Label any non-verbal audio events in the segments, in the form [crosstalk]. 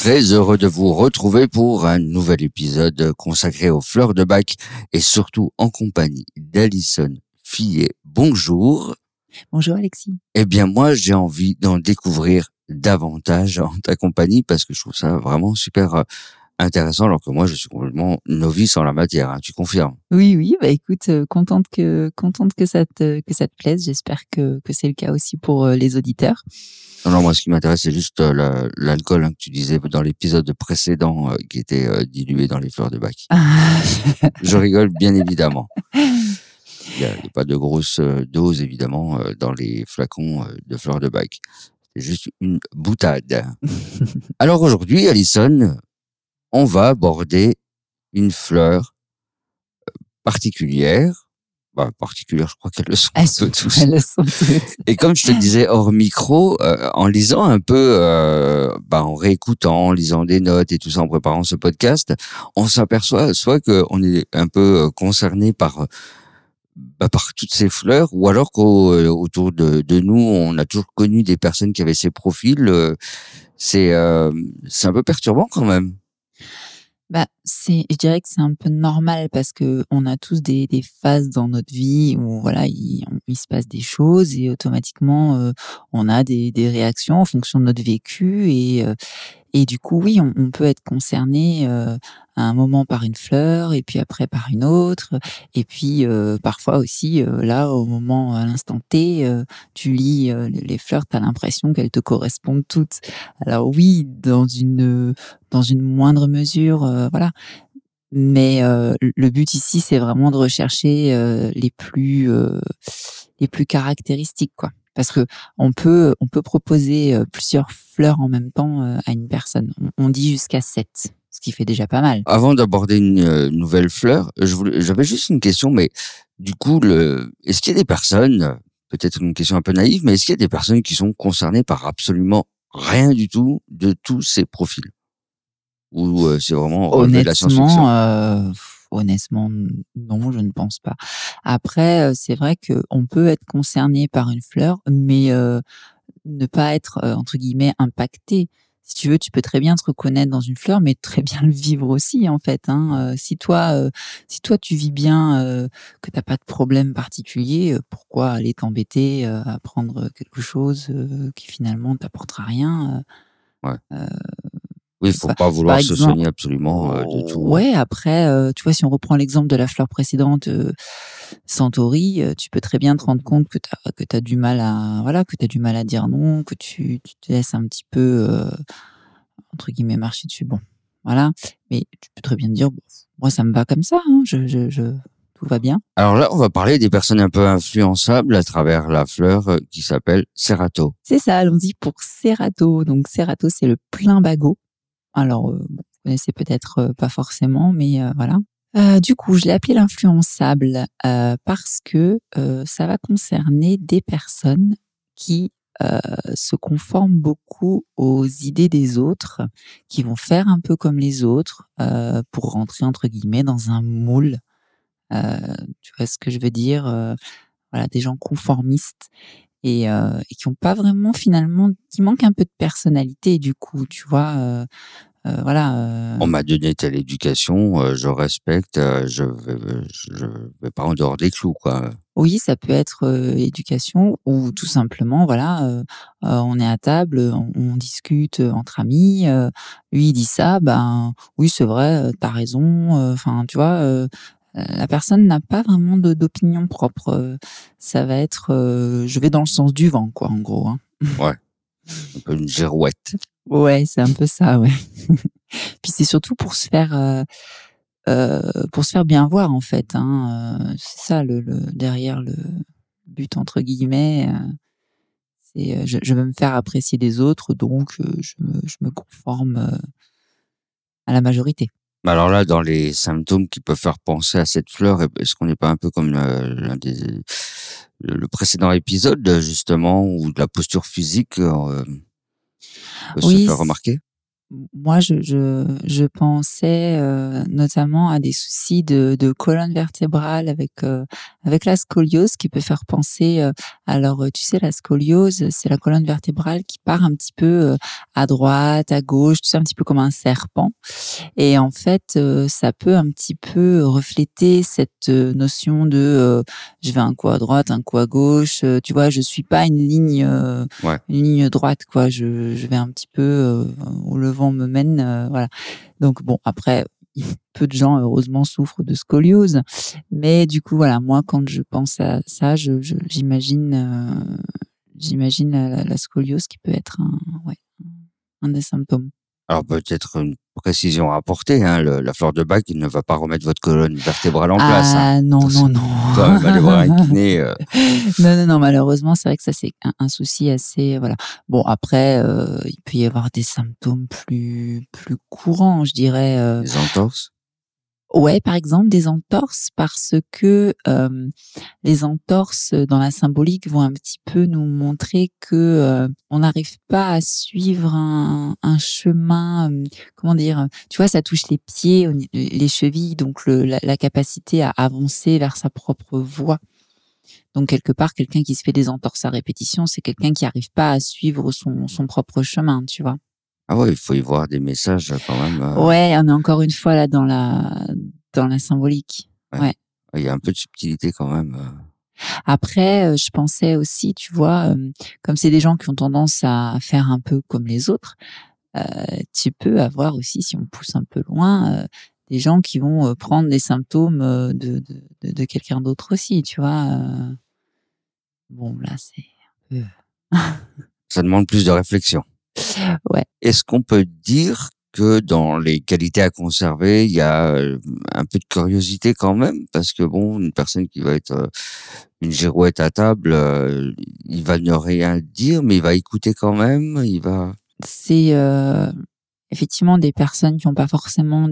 Très heureux de vous retrouver pour un nouvel épisode consacré aux fleurs de bac et surtout en compagnie d'Alison Fillet. Bonjour. Bonjour Alexis. Eh bien, moi, j'ai envie d'en découvrir davantage en ta compagnie parce que je trouve ça vraiment super euh, intéressant alors que moi, je suis complètement novice en la matière. hein. tu confirmes? Oui, oui, bah écoute, euh, contente que contente que ça te que ça te plaise. J'espère que que c'est le cas aussi pour euh, les auditeurs. Non, non, moi, ce qui m'intéresse, c'est juste euh, la- l'alcool hein, que tu disais dans l'épisode précédent euh, qui était euh, dilué dans les fleurs de bac. [laughs] Je rigole, bien évidemment. [laughs] Il n'y a, a pas de grosse dose, évidemment, dans les flacons de fleurs de bac. C'est juste une boutade. [laughs] Alors aujourd'hui, Alison, on va aborder une fleur particulière. Bah, particulière, je crois qu'elles le sont Elles sont, tous. elles le sont toutes. Et comme je te disais hors micro, euh, en lisant un peu, euh, bah, en réécoutant, en lisant des notes et tout ça, en préparant ce podcast, on s'aperçoit soit qu'on est un peu euh, concerné par euh, bah, par toutes ces fleurs, ou alors qu'autour de, de nous, on a toujours connu des personnes qui avaient ces profils. euh, c'est euh, c'est un peu perturbant quand même. Bah, c'est, je dirais que c'est un peu normal parce que on a tous des, des phases dans notre vie où voilà, il, il se passe des choses et automatiquement euh, on a des, des réactions en fonction de notre vécu et euh, et du coup oui, on, peut être concerné euh, à un moment par une fleur et puis après par une autre et puis euh, parfois aussi euh, là au moment à l'instant T, euh, tu lis euh, les fleurs, tu as l'impression qu'elles te correspondent toutes. Alors oui, dans une dans une moindre mesure, euh, voilà. Mais le but ici, c'est vraiment de rechercher les plus les plus caractéristiques, quoi. Parce que on peut on peut proposer euh, plusieurs fleurs en même temps euh, à une personne. On, dit jusqu'à sept, ce qui fait déjà pas mal. Avant d'aborder une euh, nouvelle fleur, je voulais- j'avais juste une question, mais du coup, est-ce qu'il y a des personnes, peut-être une question un peu naïve, mais est-ce qu'il y a des personnes qui sont concernées par absolument rien du tout de tous ces profils? Ou c'est vraiment relevé de la science-fiction? Honnêtement, non, je ne pense pas. Après, euh, c'est vrai que on peut être concerné par une fleur, mais euh, ne pas être euh, entre guillemets impacté. Si tu veux, tu peux très bien te reconnaître dans une fleur, mais très bien le vivre aussi, en fait. Hein. Euh, si toi, euh, si toi tu vis bien, euh, que t'as pas de problème particulier, euh, pourquoi aller t'embêter euh, à prendre quelque chose euh, qui finalement t'apportera rien euh, Oui, il faut pas vouloir se exemple- soigner absolument euh, de tout. Ouais, après, euh, tu vois, si on reprend l'exemple de la fleur précédente, euh, euh, tu peux très bien te rendre compte que tu as, que t'as du mal à voilà, que tu du mal à dire non, que tu, tu te laisses un petit peu entre guillemets marcher dessus. Bon, voilà, mais tu peux très bien te dire bon, moi ça me va comme ça, hein, je, je, je tout va bien. Alors là, on va parler des personnes un peu influençables à travers la fleur qui s'appelle Cerato. C'est ça, allons-y pour Cerato. Donc Cerato, c'est le plein bagot. Alors, euh, vous connaissez peut-être euh, pas forcément, mais euh, voilà. Euh, du coup, je l'ai appelé l'influençable parce que ça va concerner des personnes qui se conforment beaucoup aux idées des autres, qui vont faire un peu comme les autres pour rentrer entre guillemets dans un moule. Tu vois ce que je veux dire Voilà, des gens conformistes et, euh, et qui ont pas vraiment finalement, qui manquent un peu de personnalité. Du coup, tu vois, euh, euh, voilà. On m'a donné telle éducation, je respecte, je vais, je vais pas en dehors des clous, quoi. Oui, ça peut être éducation ou tout simplement, voilà, on est à table, on, on discute entre amis. lui il dit ça, ben oui c'est vrai, t'as raison. Enfin, tu vois, la personne n'a pas vraiment d'opinion propre. euh, ça va être, euh, je vais dans le sens du vent, quoi, en gros. hein. [laughs] Un peu une girouette. Ouais, c'est un peu ça, ouais. [laughs] Puis c'est surtout pour se faire, euh, euh, pour se faire bien voir en fait. Hein. euh, c'est ça le, le derrière le but entre guillemets. euh, C'est, je, je veux me faire apprécier des autres, donc je me, je me conforme à la majorité. Alors là, dans les symptômes qui peuvent faire penser à cette fleur, est-ce qu'on n'est pas un peu comme l'un des, le précédent épisode, justement, où la posture physique euh, peut se faire remarquer? Moi, je, je, je pensais euh, notamment à des soucis de, de colonne vertébrale avec euh, avec la scoliose qui peut faire penser. Euh, alors, tu sais, la scoliose, c'est la colonne vertébrale qui part un petit peu à droite, à gauche, tout ça un petit peu comme un serpent. Et en fait, ça peut un petit peu refléter cette notion de je vais un coup à droite, un coup à gauche. tu vois, je suis pas une ligne une ligne droite, quoi. Je, je vais un petit peu au levant me mène. Euh, voilà. Donc bon, après, [laughs] peu de gens heureusement souffrent de scoliose, mais du coup voilà, moi quand je pense à ça, j'imagine, euh, j'imagine la, scoliose qui peut être un, un des symptômes. Alors peut-être une précision à apporter, hein, la fleur de bac, ne va pas remettre votre colonne vertébrale en place. Hein. Ah non, non, non. Euh. [laughs] Non, non, non, malheureusement, c'est vrai que ça, c'est un, souci assez... Voilà. Bon, après, euh, il peut y avoir des symptômes plus, plus courants, je dirais. Euh, des entorses? Ouais, par exemple des entorses parce que euh, les entorses dans la symbolique vont un petit peu nous montrer que euh, on n'arrive pas à suivre un, un chemin. Euh, comment dire Tu vois, ça touche les pieds, les chevilles, donc le, la, la, capacité à avancer vers sa propre voie. Donc quelque part, quelqu'un qui se fait des entorses à répétition, c'est quelqu'un qui n'arrive pas à suivre son, son propre chemin, tu vois. Ah ouais, il faut y voir des messages quand même. Euh. Ouais, on est encore une fois là dans la dans la symbolique. Ouais. Il y a un peu de subtilité quand même. Euh. Après, euh, je pensais aussi, tu vois, comme c'est des gens qui ont tendance à faire un peu comme les autres, tu peux avoir aussi, si on pousse un peu loin, des gens qui vont prendre des symptômes de, de, de, quelqu'un d'autre aussi, tu vois. Bon, là, c'est un peu... Ça demande plus de réflexion. Ouais. Est-ce qu'on peut dire que dans les qualités à conserver, il y a euh, un peu de curiosité quand même, parce que bon, une personne qui va être euh, une girouette à table, euh, il va ne rien dire, mais il va écouter quand même, il va. C'est effectivement des personnes qui n'ont pas forcément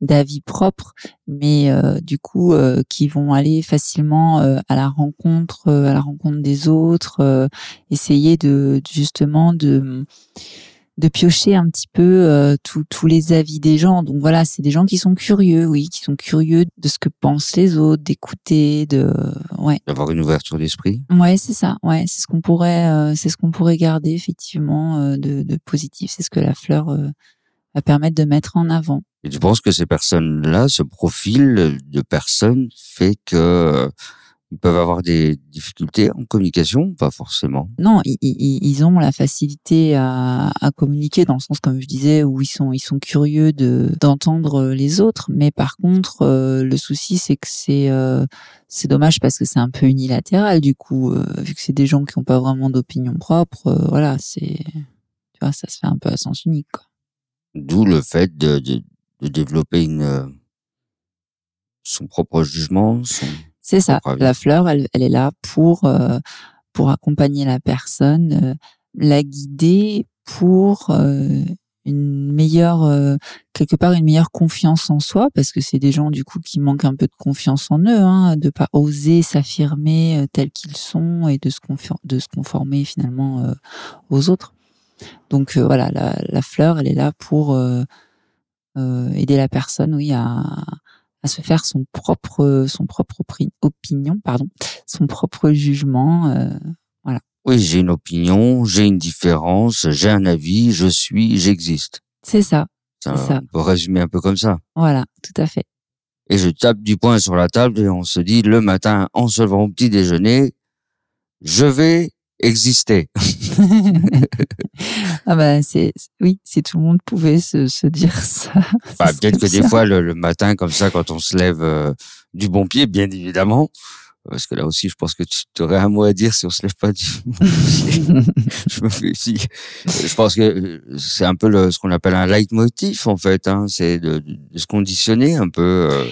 d'avis propre, mais du coup qui vont aller facilement à la rencontre, à la rencontre des autres, essayer de justement de de piocher un petit peu euh, tous les avis des gens. Donc voilà, c'est des gens qui sont curieux, oui, qui sont curieux de ce que pensent les autres, d'écouter, de ouais. D'avoir une ouverture d'esprit. Ouais, c'est ça. Ouais, c'est ce qu'on pourrait, euh, c'est ce qu'on pourrait garder effectivement euh, de, de, positif. C'est ce que la fleur va permettre de mettre en avant. Et tu penses que ces personnes-là, ce profil de personnes fait que ils peuvent avoir des difficultés en communication Pas forcément? Non, ils, ils ont la facilité à, à, communiquer dans le sens, comme je disais, où ils sont, ils sont curieux de d'entendre les autres. Mais par contre, euh, le souci, c'est que c'est euh, c'est dommage parce que c'est un peu unilatéral. Du coup, euh, vu que c'est des gens qui n'ont pas vraiment d'opinion propre, voilà, c'est tu vois, ça se fait un peu à sens unique. D'où le fait de, de, de développer une son propre jugement, son c'est ça. La fleur, elle, elle, est là pour euh, pour accompagner la personne, euh, la guider pour euh, une meilleure quelque part une meilleure confiance en soi parce que c'est des gens du coup qui manquent un peu de confiance en eux, hein, de pas oser s'affirmer tels qu'ils sont et de se de se conformer finalement aux autres. Donc voilà, la, la, fleur, elle est là pour aider la personne, oui, à à se faire son propre son propre opinion pardon son propre jugement euh, voilà. Oui j'ai une opinion j'ai une différence j'ai un avis je suis j'existe. C'est ça ça, ça. on peut résumer un peu comme ça. Voilà tout à fait. Et je tape du poing sur la table et on se dit le matin en se levant au petit déjeuner je vais exister. [laughs] ah bah c'est oui, si tout le monde pouvait se, se dire [laughs] ça. Bah, peut-être que des fois le, matin comme ça, quand on se lève euh, du bon pied, bien évidemment, parce que là aussi, je pense que tu aurais un mot à dire si on se lève pas du bon pied. [laughs] je me fais aussi. Je pense que euh, c'est un peu le, ce qu'on appelle un leitmotiv en fait. Hein, c'est de, de, se conditionner un peu. Euh.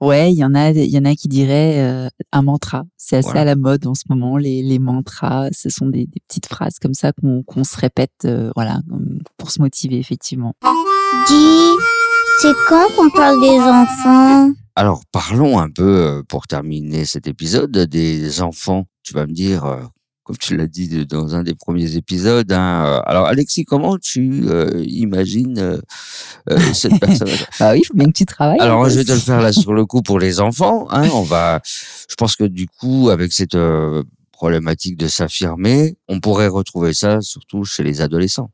Ouais, il y en a, il y en a qui diraient euh, un mantra. C'est assez Voilà. à la mode en ce moment. Les, les mantras, ce sont des, des petites phrases comme ça qu'on qu'on se répète, euh, voilà, pour se motiver effectivement. Dis, c'est quand qu'on parle des enfants? Alors, parlons un peu, euh, pour terminer cet épisode, des enfants. Tu vas me dire, euh, comme tu l'as dit dans un des premiers épisodes, hein, euh, alors Alexis, comment tu euh, imagines euh, cette [laughs] personne? Bah oui, il faut bien que tu travailles. Alors, je vais te le faire là [laughs] sur le coup pour les enfants. Hein, on va, je pense que du coup, avec cette euh, problématique de s'affirmer, on pourrait retrouver ça surtout chez les adolescents.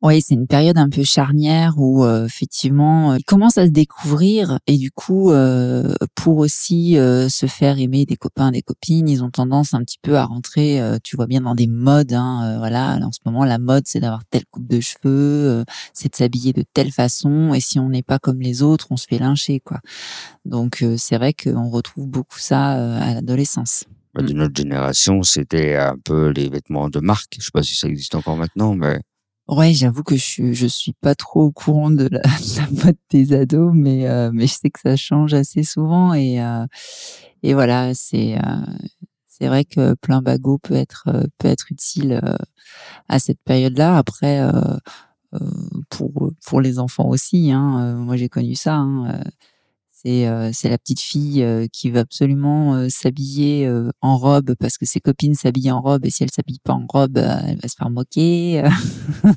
Oui, c'est une période un peu charnière où euh, effectivement euh, ils commencent à se découvrir et du coup euh, pour aussi euh, se faire aimer des copains, des copines, ils ont tendance un petit peu à rentrer, tu vois bien dans des modes. Hein, voilà, en ce moment la mode c'est d'avoir telle coupe de cheveux, c'est de s'habiller de telle façon et si on n'est pas comme les autres, on se fait lyncher quoi. Donc c'est vrai qu'on retrouve beaucoup ça à l'adolescence. Bah, De notre génération, c'était un peu les vêtements de marque. Je sais pas si ça existe encore maintenant, mais Ouais, j'avoue que je suis, je suis pas trop au courant de la, [laughs] de la mode des ados, mais euh, mais je sais que ça change assez souvent et euh, et voilà, c'est euh, c'est vrai que plein bagot peut être euh, peut être utile euh, à cette période-là. Après, euh, pour pour les enfants aussi, hein, moi j'ai connu ça. Hein, c'est euh, la petite fille euh, qui veut absolument euh, s'habiller en robe parce que ses copines s'habillent en robe et si elle s'habille pas en robe, euh, elle va se faire moquer.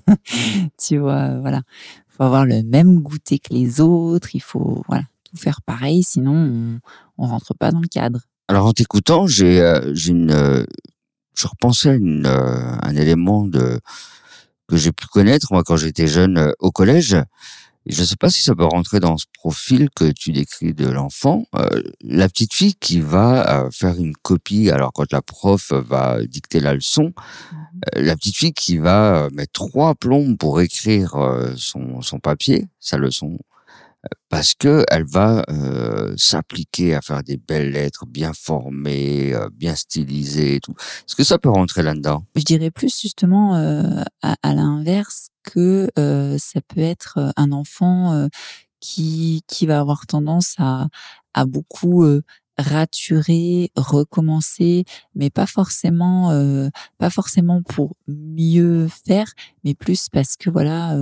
[laughs] tu vois, voilà. Il faut avoir le même goûter que les autres. Il faut voilà tout faire pareil, sinon on, on rentre pas dans le cadre. Alors en t'écoutant, j'ai une je repensais à une, un élément de que j'ai pu connaître moi quand j'étais jeune au collège. Je ne sais pas si ça peut rentrer dans ce profil que tu décris de l'enfant. Euh, la petite fille qui va euh, faire une copie, alors quand la prof va dicter la leçon, euh, la petite fille qui va euh, mettre trois plombes pour écrire euh, son, son papier, sa leçon, parce que elle va euh, s'appliquer à faire des belles lettres bien formées, euh, bien stylisées et tout. Est-ce que ça peut rentrer là-dedans? Je dirais plus justement euh, à, l'inverse que ça peut être un enfant qui qui va avoir tendance à à beaucoup raturer, recommencer, mais pas forcément pas forcément pour mieux faire, mais plus parce que voilà,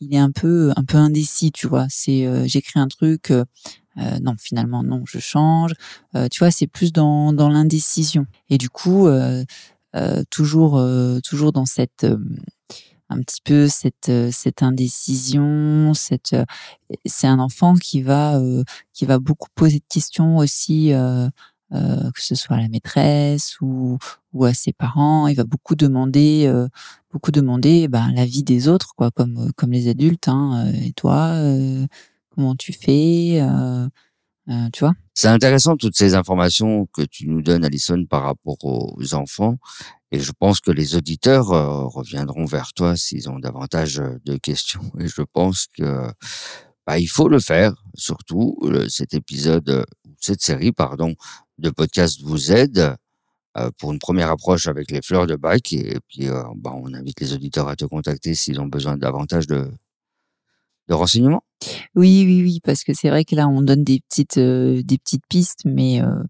il est un peu un peu indécis, tu vois. C'est euh, j'écris un truc euh, non, finalement non, je change. Tu vois, c'est plus dans dans l'indécision. Et du coup toujours toujours dans cette un petit peu cette cette indécision cette c'est un enfant qui va qui va beaucoup poser de questions aussi euh, que ce soit à la maîtresse ou ou à ses parents il va beaucoup demander euh, beaucoup demander ben l'avis des autres quoi comme euh, comme les adultes hein et toi comment tu fais tu vois C'est intéressant toutes ces informations que tu nous donnes, Alison, par rapport aux enfants. Et je pense que les auditeurs reviendront vers toi s'ils ont davantage de questions. Et je pense que bah, il faut le faire. Surtout, cet épisode, cette série, pardon, de podcast vous aide euh, pour une première approche avec les fleurs de bac. Et puis, euh, bah, on invite les auditeurs à te contacter s'ils ont besoin davantage de, de renseignements. Oui, oui, oui, parce que c'est vrai que là, on donne des petites, euh, des petites pistes, mais euh,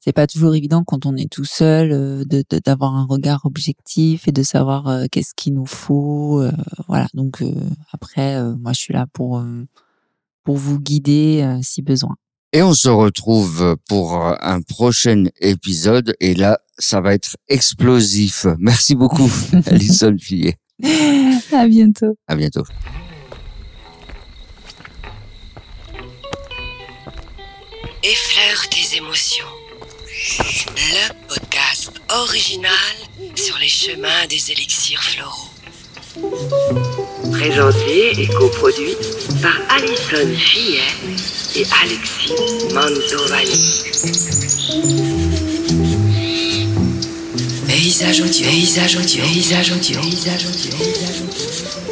c'est pas toujours évident quand on est tout seul d'avoir un regard objectif et de savoir qu'est-ce qu'il nous faut. voilà. Donc après, moi, je suis là pour pour vous guider si besoin. Et on se retrouve pour euh, un prochain épisode. Et là, ça va être explosif. Merci beaucoup, [laughs] Alison Fillet. à bientôt. À bientôt. Effleure tes émotions. Le podcast original sur les chemins des élixirs floraux. Présenté et coproduit par Alison Fillet et Alexis Mantovani. Paysage audio, paysage audio, paysage audio, paysage audio, paysage audio.